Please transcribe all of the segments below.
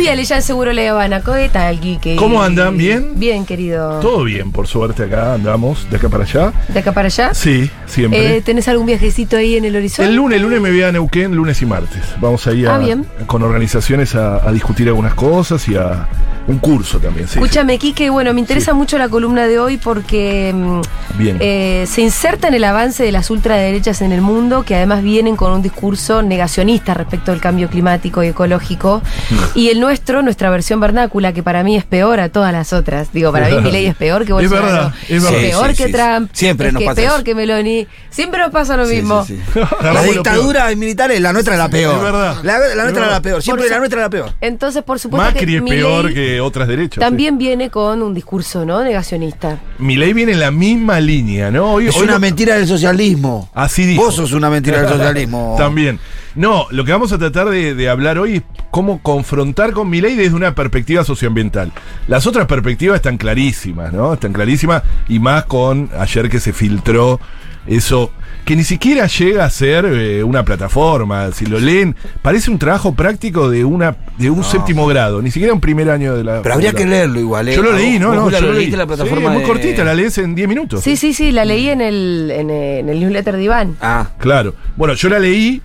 Viale, ya seguro le van a ¿Qué tal, Quique? ¿Cómo andan? ¿Bien? Bien, querido. Todo bien, por suerte acá andamos, de acá para allá. ¿De acá para allá? Sí, siempre. Eh, ¿Tenés algún viajecito ahí en el horizonte? el lunes, el lunes me voy a Neuquén, lunes y martes. Vamos ahí a, Ah, bien. con organizaciones a, a discutir algunas cosas y a un curso también. Sí, Escúchame, Quique, bueno, me interesa mucho la columna de hoy porque mm. Bien. eh, se inserta en el avance de las ultraderechas en el mundo, que además vienen con un discurso negacionista respecto al cambio climático y ecológico. Y el nuestro, nuestra versión vernácula, que para mí es peor a todas las otras. Digo, para mí mi ley es peor que Es Bolsonaro. verdad, es verdad. peor Sí, sí, que sí. Trump. Siempre es nos que pasa peor eso. que Meloni. Siempre nos pasa lo mismo. sí, sí. La dictadura militar es la nuestra es la peor. Es verdad. La, la Es nuestra verdad. es la peor. Siempre Por la nuestra es la peor. Entonces, por supuesto Macri que es peor que otras derechas. también viene con un discurso, ¿no? Negacionista. Mi ley viene en la misma línea, ¿no? Hoy, Es hoy una mentira del socialismo. Así dijo. Vos sos una mentira del socialismo. También. No, lo que vamos a tratar de, de hablar hoy es cómo confrontar con mi ley desde una perspectiva socioambiental. Las otras perspectivas están clarísimas, ¿no? Están clarísimas y más con ayer que se filtró eso que ni siquiera llega a ser eh, una plataforma. Si lo leen, parece un trabajo práctico de una de un séptimo grado, ni siquiera un primer año de la. Pero habría que leerlo igual, ¿eh? Yo lo ¿A leí, ¿no? no yo lo leí. en la plataforma Sí, es muy de- cortita, la lees en 10 minutos. Sí, sí, sí, la leí en el, en el, en el newsletter de Iván. Ah. Claro. Bueno, yo la leí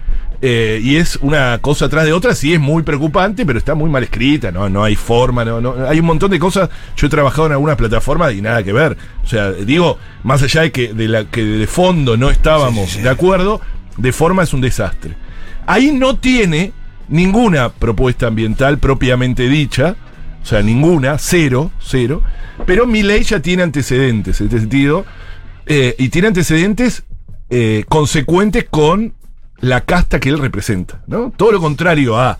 eh, y es una cosa atrás de otra, sí es muy preocupante, pero está muy mal escrita, no, no hay forma, no, no, hay un montón de cosas. Yo he trabajado en algunas plataformas y nada que ver. O sea, digo, más allá de que de la que de fondo no estábamos Sí, sí, sí. de acuerdo, de forma es un desastre. Ahí no tiene ninguna propuesta ambiental propiamente dicha. O sea, ninguna, cero, cero. Pero mi ley ya tiene antecedentes en este sentido. eh, y tiene antecedentes eh, consecuentes con la casta que él representa. ¿no? Todo lo contrario a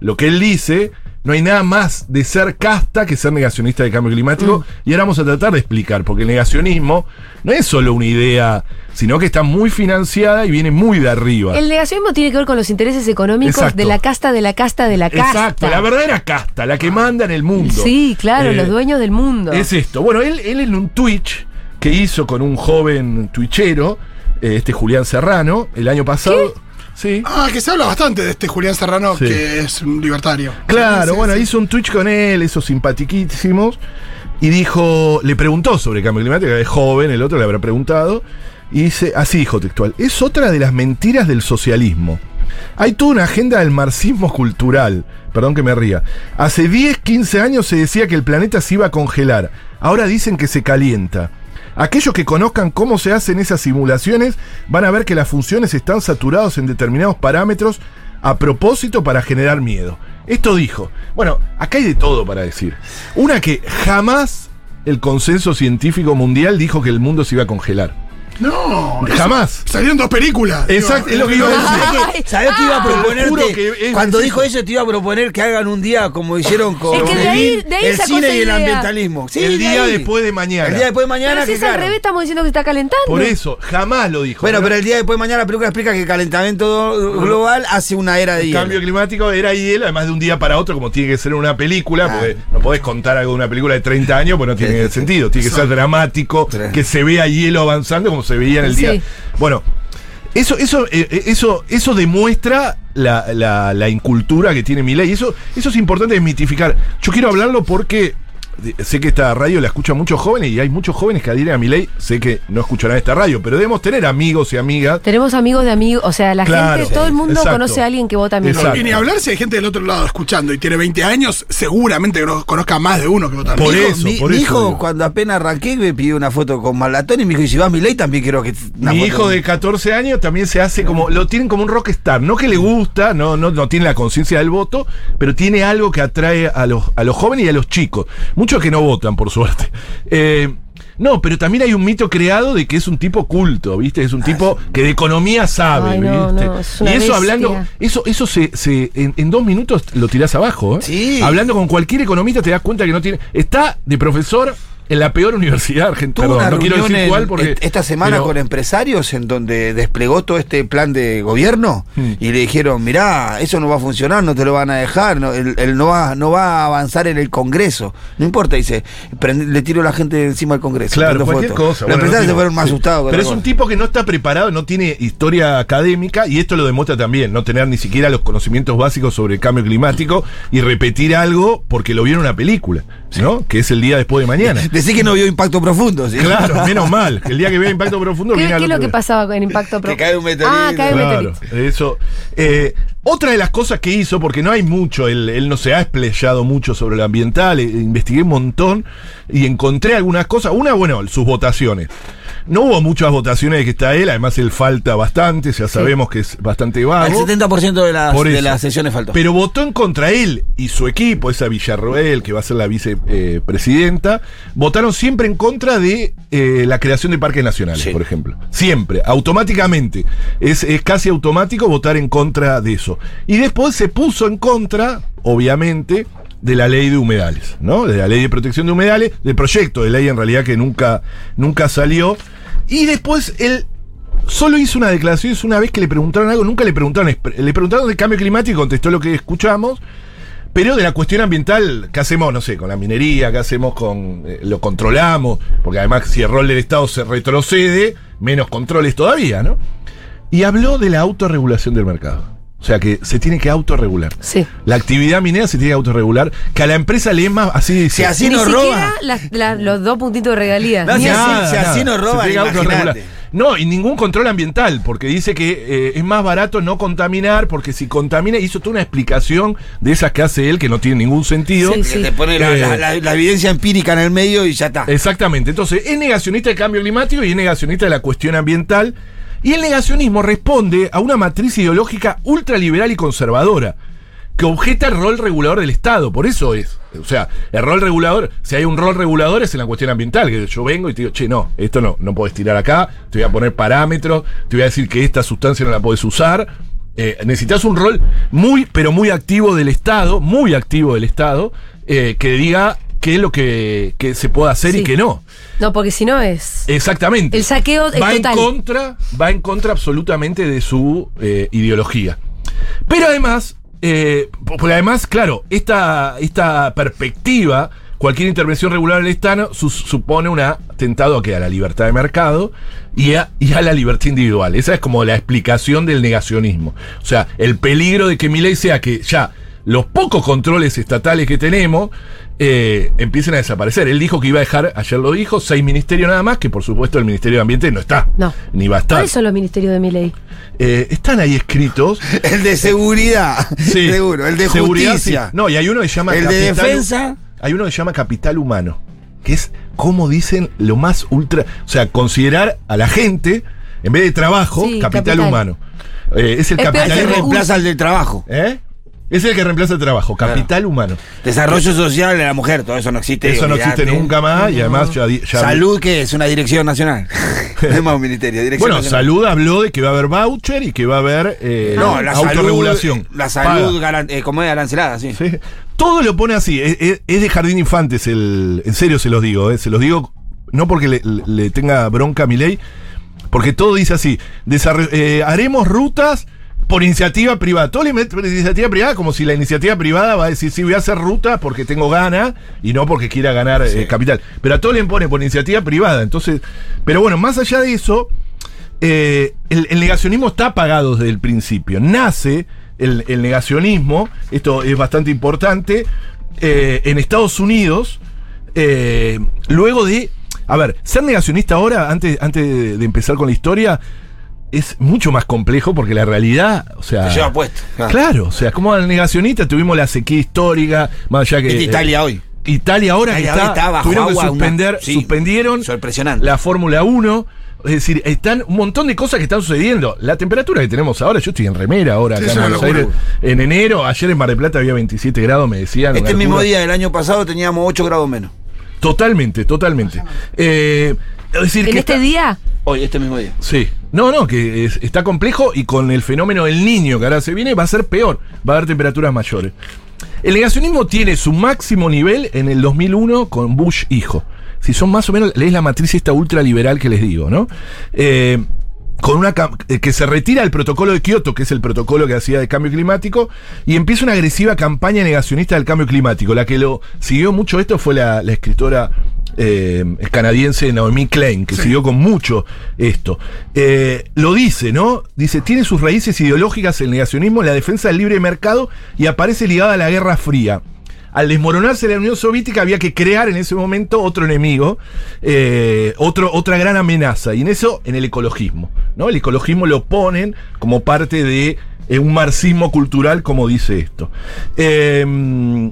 lo que él dice, no hay nada más de ser casta que ser negacionista del cambio climático. Y ahora vamos a tratar de explicar, porque el negacionismo no es solo una idea, sino que está muy financiada y viene muy de arriba. El negacionismo tiene que ver con los intereses económicos Exacto. de la casta, de la casta, de la casta. Exacto, la verdadera casta, la que manda en el mundo. Sí, claro, Eh, los dueños del mundo. Es esto. Bueno, él, él en un Twitch que hizo con un joven twitchero, este Julián Serrano, el año pasado. Sí. Ah, que se habla bastante de este Julián Serrano, Sí. que es un libertario. Claro, Sí, bueno, sí. hizo un Twitch con él, esos simpatiquísimos, y dijo, le preguntó sobre cambio climático, es joven, el otro le habrá preguntado, y dice, así dijo textual, es otra de las mentiras del socialismo. Hay toda una agenda del marxismo cultural, perdón que me ría. Hace 10, 15 años se decía que el planeta se iba a congelar, ahora dicen que se calienta. Aquellos que conozcan cómo se hacen esas simulaciones van a ver que las funciones están saturadas en determinados parámetros a propósito para generar miedo. Esto dijo. Bueno, acá hay de todo para decir. Una que jamás el consenso científico mundial dijo que el mundo se iba a congelar. No, Jamás. Salieron dos películas. Exacto, es lo que iba a decir. ¿Sabés que iba a ah, es- cuando dijo eso, te iba a proponer que hagan un día como hicieron con Es que de ahí- el, de ahí el sacó cine y el idea. ambientalismo. Sí, el día después de mañana. El día después de Pero mañana. si que es al revés, estamos diciendo que está calentando. Por eso, jamás lo dijo. Bueno, ¿no? pero el día después de mañana la película explica que el calentamiento global hace una era de El hielo. cambio climático era hielo, además de un día para otro, como tiene que ser en una película, Ah. porque no podés contar algo de una película de 30 años, pues no tiene sentido. Tiene que ser dramático, que se vea hielo avanzando como se veía en el Sí. día. Bueno, eso, eso, eh, eh, eso, eso demuestra la, la- la incultura que tiene mi ley. Eso, eso es importante desmitificar. Yo quiero hablarlo porque sé que esta radio la escuchan muchos jóvenes y hay muchos jóvenes que adhieren a mi ley. Sé que no escucharán esta radio, pero debemos tener amigos y amigas. Tenemos amigos de amigos, o sea, la Claro, gente, todo el mundo exacto. conoce a alguien que vota a mi ley. Y ni hablar si hay gente del otro lado escuchando y tiene 20 años, seguramente cono- conozca más de uno que vota. Por Mi eso, mi, por mi eso hijo, digo. cuando apenas arranqué, me pidió una foto con Malatón y me dijo: y si vas a mi ley, también quiero que. Mi foto". hijo de 14 años también se hace como. Lo tienen como un rockstar. No que le gusta, no, no, no tiene la conciencia del voto, pero tiene algo que atrae a los, a los jóvenes y a los chicos. Muchos que no votan, por suerte. Eh, no, pero también hay un mito creado de que es un tipo culto, ¿viste? Es un tipo que de economía sabe, Ay, no, ¿viste? no, es y eso bestia. hablando, eso, eso se, se en, en dos minutos lo tirás abajo, ¿eh? Sí. Hablando con cualquier economista te das cuenta que no tiene. Está de profesor en la peor universidad argentina. Perdón, no quiero reunión decir en- cuál porque. et- esta semana pero- con empresarios en donde desplegó todo este plan de gobierno Hmm. y le dijeron, mirá, eso no va a funcionar, no te lo van a dejar, no, él, él no, va, no va a avanzar en el Congreso. No importa, dice, prende- le tiro a la gente encima del Congreso. Claro, cualquier fuego. cosa. Los bueno, no empresarios se fueron más sí. asustados. Pero es un tipo que no está preparado, no tiene historia académica y esto lo demuestra también, no tener ni siquiera los conocimientos básicos sobre el cambio climático y repetir algo porque lo vio en una película, ¿no? Que es el día después de mañana. Decir que no vio impacto profundo, ¿sí? Claro, menos mal. que El día que vea impacto profundo ¿Qué, qué es lo que pasaba con el impacto pro- Que cae un meteorito. Ah, cae un Claro, meteorito. eso. Eh, otra de las cosas que hizo, porque no hay mucho, él, él no se ha explayado mucho sobre lo ambiental, eh, investigué un montón y encontré algunas cosas. Una, bueno, sus votaciones. No hubo muchas votaciones de que está él, además él falta bastante, ya sabemos que es bastante El vago. 70% de las, de las sesiones faltó. Pero votó en contra él y su equipo, esa Villarroel, que va a ser la vicepresidenta, votaron siempre en contra de eh, la creación de parques nacionales, Sí. por ejemplo. Siempre, automáticamente. Es, es casi automático votar en contra de eso. Y después se puso en contra, obviamente, de la ley de humedales, ¿no? De la ley de protección de humedales, del proyecto de ley en realidad que nunca, nunca salió. Y después él solo hizo una declaración, es una vez que le preguntaron algo, nunca le preguntaron, le preguntaron del cambio climático, contestó lo que escuchamos, pero de la cuestión ambiental, ¿qué hacemos, no sé, con la minería? ¿Qué hacemos con, eh, lo controlamos? Porque además si el rol del Estado se retrocede, menos controles todavía, ¿no? Y habló de la autorregulación del mercado. O sea que se tiene que autorregular. Sí. La actividad minera se tiene que autorregular, que a la empresa le es más, así dice. Si así Ni nos siquiera roba. los dos puntitos de regalías. No, Ni si así. si nos Se roban, tiene que autorregular. imagínate. No, y ningún control ambiental, porque dice que eh, es más barato no contaminar, porque si contamina, hizo toda una explicación de esas que hace él, que no tiene ningún sentido. Sí, Que te pone la, Eh, la- la- la evidencia empírica en el medio y ya está. Exactamente. Entonces, es negacionista del cambio climático y es negacionista de la cuestión ambiental. Y el negacionismo responde a una matriz ideológica ultraliberal y conservadora que objeta el rol regulador del Estado. Por eso es. O sea, el rol regulador, si hay un rol regulador es en la cuestión ambiental, que yo vengo y te digo, che, no, esto no, no puedes tirar acá, te voy a poner parámetros, te voy a decir que esta sustancia no la puedes usar. Eh, necesitas un rol muy, pero muy activo del Estado, muy activo del Estado, eh, que diga qué es lo que, que se puede hacer y qué no. No, porque si no es. Exactamente. El saqueo va total. En contra, va en contra absolutamente de su eh, ideología. Pero además, eh, porque además, claro, esta, esta perspectiva, cualquier intervención regular del Estado su- supone un atentado a, que a la libertad de mercado y a, y a la libertad individual. Esa es como la explicación del negacionismo. O sea, el peligro de que mi ley sea que ya los pocos controles estatales que tenemos eh, empiecen a desaparecer. Él dijo que iba a dejar, ayer lo dijo, seis ministerios nada más, que por supuesto el Ministerio de Ambiente no está. No. Ni va a estar. ¿Cuáles son los ministerios de mi ley? Eh, están ahí escritos. El de seguridad. Sí. Seguro. El de Seguridad, justicia. sí. No, y hay uno que se llama El de capital- defensa. Hay uno que se llama capital humano, que es, como dicen, lo más ultra. O sea, considerar a la gente, en vez de trabajo, Sí, capital, capital. humano. Eh, es el Es capitalismo. reemplaza al del trabajo. ¿Eh? Es el que reemplaza el trabajo, capital humano. Desarrollo social de la mujer, todo eso no existe. Eso no existe nunca más y además ya, Salud, que es una dirección nacional. más un ministerio, dirección Bueno, nacional. Salud habló de que va a haber voucher y que va a haber eh, No, la salud. autorregulación. La salud, garan- eh, como es arancelada, sí. Sí. Todo lo pone así. Es, es- es de jardín infantes. El, en serio se los digo. eh, Se los digo no porque le, le tenga bronca a mi ley, porque todo dice así. desarro- eh, haremos rutas por iniciativa privada. Todo le mete por iniciativa privada como si la iniciativa privada va a decir, sí, voy a hacer ruta porque tengo ganas y no porque quiera ganar eh, capital. Pero a todo le pone por iniciativa privada. Entonces, pero bueno, más allá de eso, eh, el, el negacionismo está apagado desde el principio. Nace el, el negacionismo, esto es bastante importante, eh, en Estados Unidos, luego de... A ver, ser negacionista ahora, antes, antes de empezar con la historia, es mucho más complejo porque la realidad, o sea... Te lleva puesto. Ah. Claro, o sea, como al negacionista tuvimos la sequía histórica, más allá que... Viste Italia eh, hoy. Italia ahora Italia que está, está bajo tuvieron que agua, una- suspender, sí, suspendieron la Fórmula 1. Es decir, están un montón de cosas que están sucediendo. La temperatura que tenemos ahora, yo estoy en remera ahora Sí, acá es en Buenos. Aires. En enero, ayer en Mar del Plata había 27 grados, me decían. Este mismo día del año pasado teníamos 8 grados menos. Totalmente, totalmente. Eh, es decir, ¿En que este está- día? Hoy, este mismo día. Sí. No, no, que es- está complejo y con el fenómeno del niño que ahora se viene va a ser peor. Va a haber temperaturas mayores. el negacionismo tiene su máximo nivel en el 2001 con Bush hijo. Si son más o menos, lees la matriz esta ultraliberal que les digo, ¿no? Eh, con una eh, que se retira el protocolo de Kioto, que es el protocolo que hacía de cambio climático, y empieza una agresiva campaña negacionista del cambio climático. La que lo siguió mucho esto fue la escritora eh, canadiense Naomi Klein, que Sí. siguió con mucho esto. Eh, lo dice, ¿no? Dice, tiene sus raíces ideológicas el negacionismo la defensa del libre mercado y aparece ligada a la Guerra Fría. Al desmoronarse la Unión Soviética había que crear en ese momento otro enemigo, eh, otro, otra gran amenaza, y en eso, en el ecologismo. ¿no? El ecologismo lo ponen como parte de eh, un marxismo cultural, como dice esto. Eh,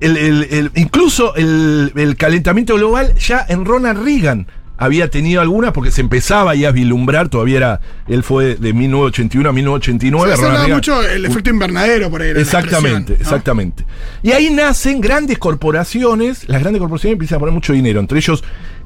el- el- el- incluso el, calentamiento global ya en Ronald Reagan había tenido algunas porque se empezaba ya a vislumbrar, todavía era, él fue de 1981 a 1989. Se hablaba mucho el efecto invernadero por ahí. Exactamente, exactamente. Y ahí nacen grandes corporaciones, las grandes corporaciones empiezan a poner mucho dinero, entre ellos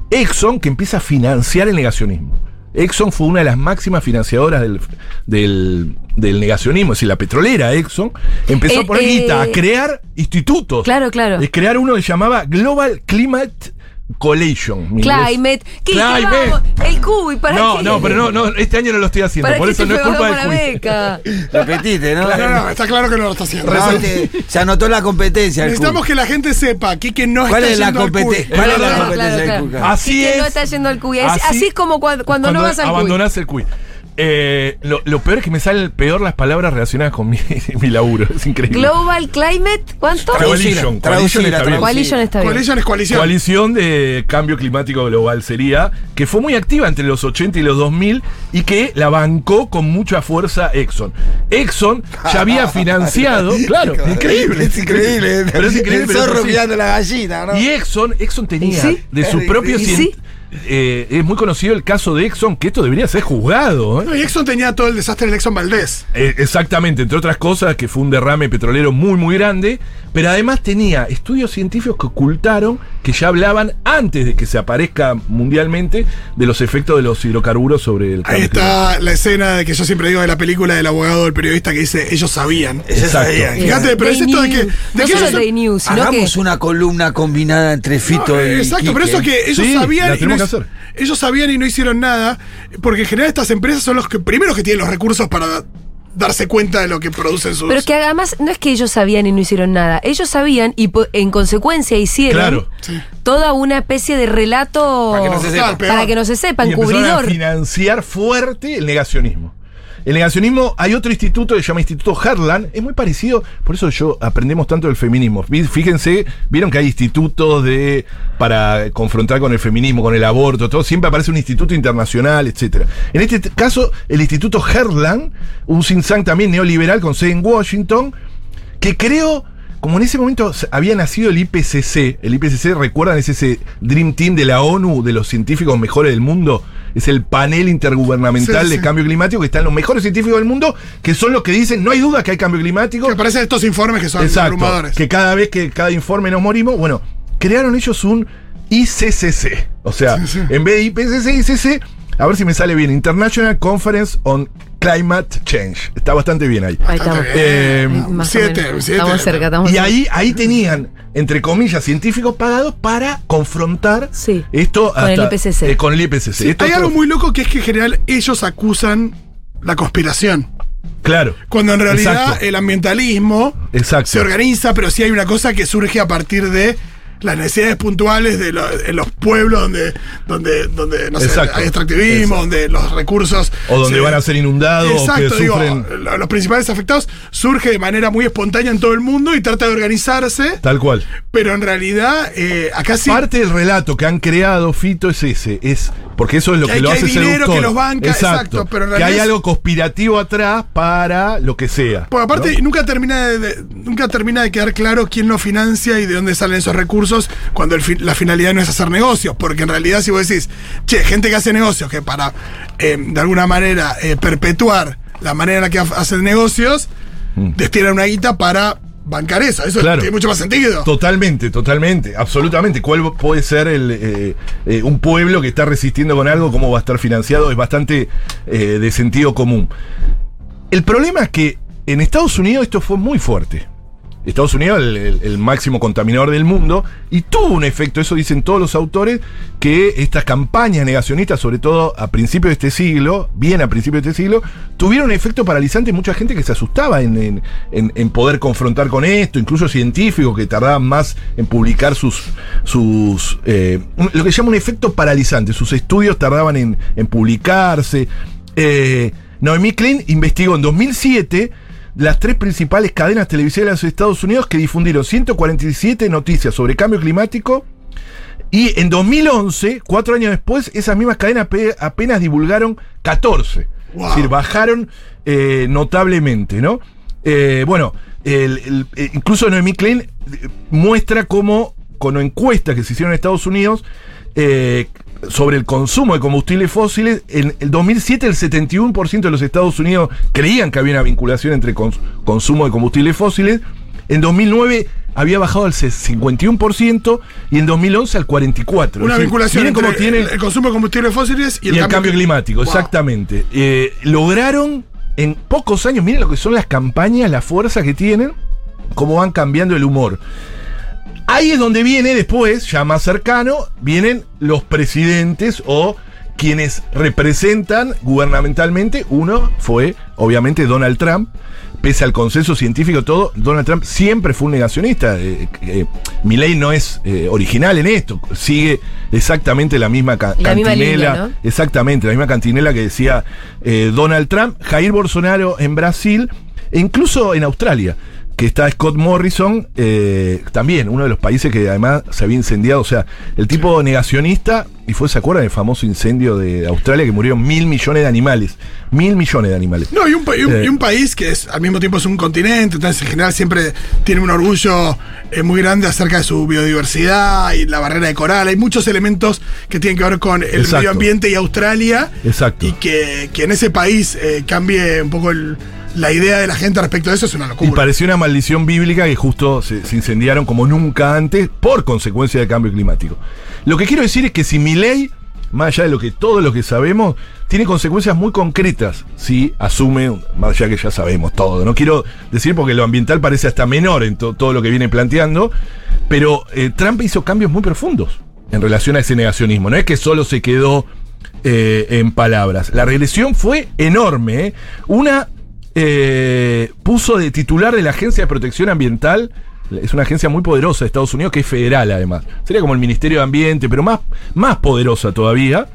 Exxon, que empieza a financiar el negacionismo. Exxon fue una de las máximas financiadoras del, del, del negacionismo, es decir, la petrolera Exxon empezó Eh, a poner eh, guita, a crear institutos. Claro, claro. Es crear uno que se llamaba Global Climate Inglés. Climate. ¿Qué, Climate. El cubo, ¿y para No, qué? no, pero no, no, este año no lo estoy haciendo, ¿Para por qué eso no es culpa del la quiz. beca? Repetite, ¿no? No, no, está claro que no lo está haciendo. No, se anotó la competencia. Necesitamos Cuy. que la gente sepa que, que no ¿Cuál está es la yendo al CUI. cuál es la competencia del claro. Así que no es. está yendo al cuy. Es- Así- Así, es como cuando, cuando no vas al cuy. abandonás el cuy. Eh, lo, lo peor es que me salen peor las palabras relacionadas con mi, mi laburo. Es increíble. Global Climate, ¿cuánto? Coalition. Coalition está bien. Coalition está bien. Coalition es coalición. Coalición de Cambio Climático Global sería, que fue muy activa entre los 80 y los 2000 y que la bancó con mucha fuerza Exxon. Exxon ya había financiado, claro, increíble. Es increíble. Pero es increíble. El pero zorro mirando la gallina, ¿no? Y Exxon, Exxon tenía ¿Y sí? de su ¿Y propio sí? Eh, es muy conocido el caso de Exxon, que esto debería ser juzgado. ¿eh? No, y Exxon tenía todo el desastre del Exxon Valdés. Eh, exactamente, entre otras cosas, que fue un derrame petrolero muy, muy grande, pero además tenía estudios científicos que ocultaron que ya hablaban antes de que se aparezca mundialmente de los efectos de los hidrocarburos sobre el Ahí cambio está la escena de que yo siempre digo de la película del abogado del periodista que dice ellos sabían. Ese Exacto. sabía. Fíjate, pero es esto de que. De no que solo ellos- News, sino que. Hagamos una columna combinada entre Fito No, y Exacto, pero eso que ellos Sí, sabían y no, que hic- hacer. ellos sabían y no hicieron nada, porque en general estas empresas son los que primeros que tienen los recursos para da- darse cuenta de lo que producen sus. Pero que además no es que ellos sabían y no hicieron nada. Ellos sabían y en consecuencia hicieron Claro. Sí. toda una especie de relato Para que no se sepa. Para que no se sepa, y a financiar fuerte el negacionismo. El negacionismo, hay otro instituto que se llama Instituto Herland, es muy parecido, por eso yo aprendemos tanto del feminismo. Fí- Fíjense, vieron que hay institutos de para confrontar con el feminismo, con el aborto, todo, siempre aparece un instituto internacional, etcétera. En este caso, el Instituto Herland, un think también neoliberal con sede en Washington, que creo, como en ese momento había nacido el IPCC, el IPCC, recuerdan, es ese Dream Team de la ONU, de los científicos mejores del mundo, es el panel intergubernamental Sí, de sí. cambio climático, que están los mejores científicos del mundo, que son los que dicen, no hay duda que hay cambio climático. Que aparecen estos informes que son Exacto, abrumadores. que cada vez que cada informe nos morimos, bueno, crearon ellos un ICCC, o sea, Sí, en vez de IPCC, ICC, a ver si me sale bien, International Conference on Climate Change, está bastante bien ahí. Ahí estamos. Eh, siete, siete. Estamos cerca, estamos Y cerca. ahí, ahí tenían, entre comillas, científicos pagados para confrontar Sí, esto con el IPCC. eh, con el IPCC. Esto Hay algo muy loco que es que en general ellos acusan la conspiración. Claro. Cuando en realidad Exacto. el ambientalismo Exacto. se organiza, pero sí hay una cosa que surge a partir de las necesidades puntuales de lo- en los pueblos donde, donde, donde no sé, Exacto. hay extractivismo, Exacto. donde los recursos. O donde se- van a ser inundados, que Exacto, digo, los principales afectados surge de manera muy espontánea en todo el mundo y trata de organizarse, Tal cual. pero en realidad eh, acá sí. Parte del relato que han creado Fito es ese, es porque eso es lo Que lo que hace hay dinero seductor. que los banca, exacto, pero en que hay realidad algo conspirativo atrás para lo que sea. Porque aparte ¿no? nunca termina de, de- nunca termina de quedar claro quién lo financia y de dónde salen esos recursos cuando el la finalidad no es hacer negocios. Porque en realidad si vos decís, che, gente que hace negocios que para eh, de alguna manera eh, perpetuar la manera en la que ha- hacen negocios, destinan una guita para bancar eso. Eso Mm. Claro. tiene mucho más sentido. Totalmente, totalmente, absolutamente. ¿Cuál puede ser el, eh, eh, un pueblo que está resistiendo con algo? ¿Cómo va a estar financiado? Es bastante eh, de sentido común. El problema es que en Estados Unidos esto fue muy fuerte. Estados Unidos el, máximo contaminador del mundo, y tuvo un efecto, eso dicen todos los autores, que estas campañas negacionistas, sobre todo a principios de este siglo, bien a principios de este siglo, tuvieron un efecto paralizante mucha gente que se asustaba en, en- en- poder confrontar con esto, incluso científicos que tardaban más en publicar sus, sus eh, lo que se llama un efecto paralizante, sus estudios tardaban en, en publicarse. Eh, Noemí Klein investigó en 2007 las tres principales cadenas televisivas de los Estados Unidos que difundieron 147 noticias sobre cambio climático. Y en 2011, cuatro años después, esas mismas cadenas pe- apenas divulgaron 14. Wow. Es decir, bajaron eh, notablemente, ¿no? Eh, bueno, el- el- eh, incluso Noemí Klein muestra cómo, con encuestas que se hicieron en Estados Unidos, eh, sobre el consumo de combustibles fósiles, en el 2007 el 71% de los Estados Unidos creían que había una vinculación entre cons- consumo de combustibles fósiles, en 2009 había bajado al 51% y en 2011 al 44%. Una decir, vinculación entre cómo tienen el, consumo de combustibles fósiles y y el, el, cambio, climático, Wow. exactamente. Eh, lograron en pocos años, miren lo que son las campañas, la fuerza que tienen, cómo van cambiando el humor. Ahí es donde viene después, ya más cercano, vienen los presidentes o quienes representan gubernamentalmente. Uno fue, obviamente, Donald Trump. Pese al consenso científico, todo, Donald Trump siempre fue un negacionista. Eh, eh, Milley no es eh, original en esto, sigue exactamente la misma ca- La misma cantinela. línea, ¿no? Exactamente, la misma cantinela que decía eh, Donald Trump, Jair Bolsonaro en Brasil e incluso en Australia, que está Scott Morrison, eh, también uno de los países que además se había incendiado. O sea, el tipo negacionista, y fue, ¿se acuerdan del famoso incendio de Australia que murieron mil millones de animales? Mil millones de animales. No, y un, pa- y un- Eh. y un país que es al mismo tiempo es un continente, entonces en general siempre tiene un orgullo eh, muy grande acerca de su biodiversidad y la barrera de coral. Hay muchos elementos que tienen que ver con el Exacto. medio ambiente y Australia. Exacto. Y que, que en ese país eh, cambie un poco el- la idea de la gente respecto a eso es una Y locura. pareció una maldición bíblica que justo se, incendiaron como nunca antes por consecuencia del cambio climático. Lo que quiero decir es que si mi ley, más allá de lo que todo lo que sabemos, tiene consecuencias muy concretas si asume, más allá que ya sabemos todo. No quiero decir porque lo ambiental parece hasta menor en to- todo lo que viene planteando, pero eh, Trump hizo cambios muy profundos en relación a ese negacionismo. No es que solo se quedó eh, en palabras. La regresión fue enorme. ¿eh? Una eh, puso de titular de la Agencia de Protección Ambiental. Es una agencia muy poderosa de Estados Unidos que es federal además. Sería como el Ministerio de Ambiente, pero más, más poderosa todavía.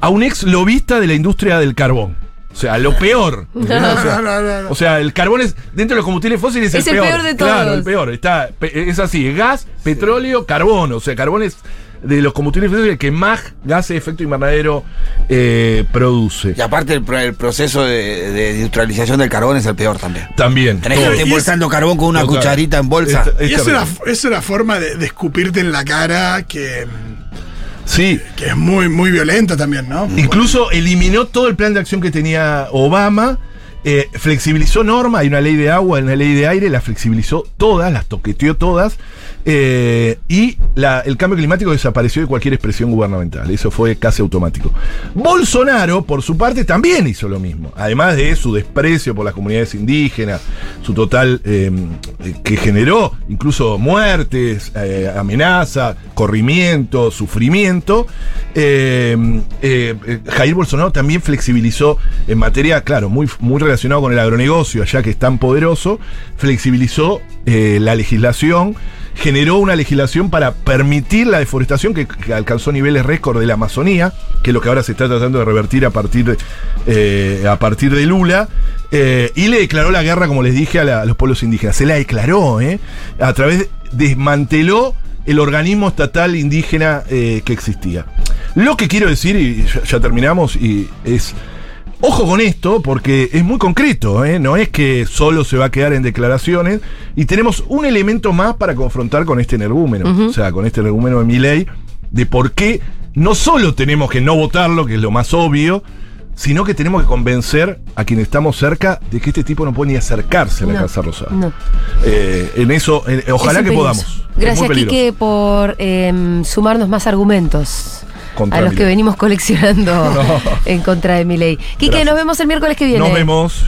A un ex lobista de la industria del carbón. O sea, lo peor. O sea, No, no, no, no. o sea, el carbón es, dentro de los combustibles fósiles, Es el el peor. peor de Claro, todos. el peor. Está, es así, gas, petróleo, carbón. O sea, carbón es de los combustibles fósiles el que más gases de efecto invernadero eh, produce. Y aparte el, pro- el proceso de, de industrialización del carbón es el peor también. También. Tenés todo. gente y es- embolsando carbón con una cucharita en bolsa. Esta- y esta es una, es una forma de, de escupirte en la cara que, Sí. que es muy, muy violenta también, ¿no? Incluso eliminó todo el plan de acción que tenía Obama. eh, flexibilizó normas, hay una ley de agua, hay una ley de aire, las flexibilizó todas, las toqueteó todas, eh, y el cambio climático desapareció de cualquier expresión gubernamental, eso fue casi automático. Bolsonaro, por su parte, también hizo lo mismo, además de su desprecio por las comunidades indígenas, su total, eh, que generó incluso muertes, eh, amenaza, corrimiento, sufrimiento, eh, eh, Jair Bolsonaro también flexibilizó en materia, claro, muy, muy relacionado con el agronegocio, allá que es tan poderoso, flexibilizó la legislación, generó una legislación para permitir la deforestación que, alcanzó niveles récord de la Amazonía, que es lo que ahora se está tratando de revertir a partir de, eh, a partir de Lula. eh, y le declaró la guerra, como les dije, a, los pueblos indígenas. Se la declaró, ¿eh? A través, desmanteló el organismo estatal indígena eh, que existía. Lo que quiero decir, y ya, ya terminamos, y es. Ojo con esto, porque es muy concreto, ¿eh? no es que solo se va a quedar en declaraciones, y tenemos un elemento más para confrontar con este energúmeno, o sea, con este energúmeno de mi ley, de por qué no solo tenemos que no votarlo, que es lo más obvio, sino que tenemos que convencer a quienes estamos cerca de que este tipo no puede ni acercarse a la No, Casa Rosada. no. Eh, en eso, eh, ojalá Es que podamos. Es Gracias. Quique, por eh, sumarnos más argumentos. Contra a los que venimos coleccionando en contra de mi ley. Quique, Gracias. nos vemos el miércoles que viene. Nos vemos.